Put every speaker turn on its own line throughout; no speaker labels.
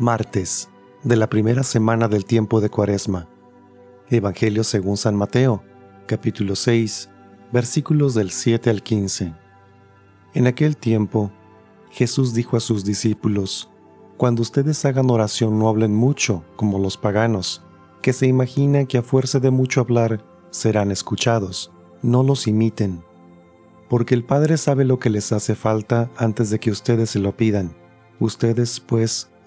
Martes de la primera semana del tiempo de Cuaresma. Evangelio según San Mateo, capítulo 6, versículos del 7 al 15. En aquel tiempo, Jesús dijo a sus discípulos, Cuando ustedes hagan oración no hablen mucho, como los paganos, que se imaginan que a fuerza de mucho hablar serán escuchados. No los imiten, porque el Padre sabe lo que les hace falta antes de que ustedes se lo pidan. Ustedes, pues,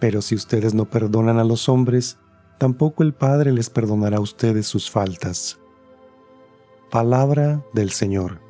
pero si ustedes no perdonan a los hombres, tampoco el Padre les perdonará a ustedes sus faltas. Palabra del Señor.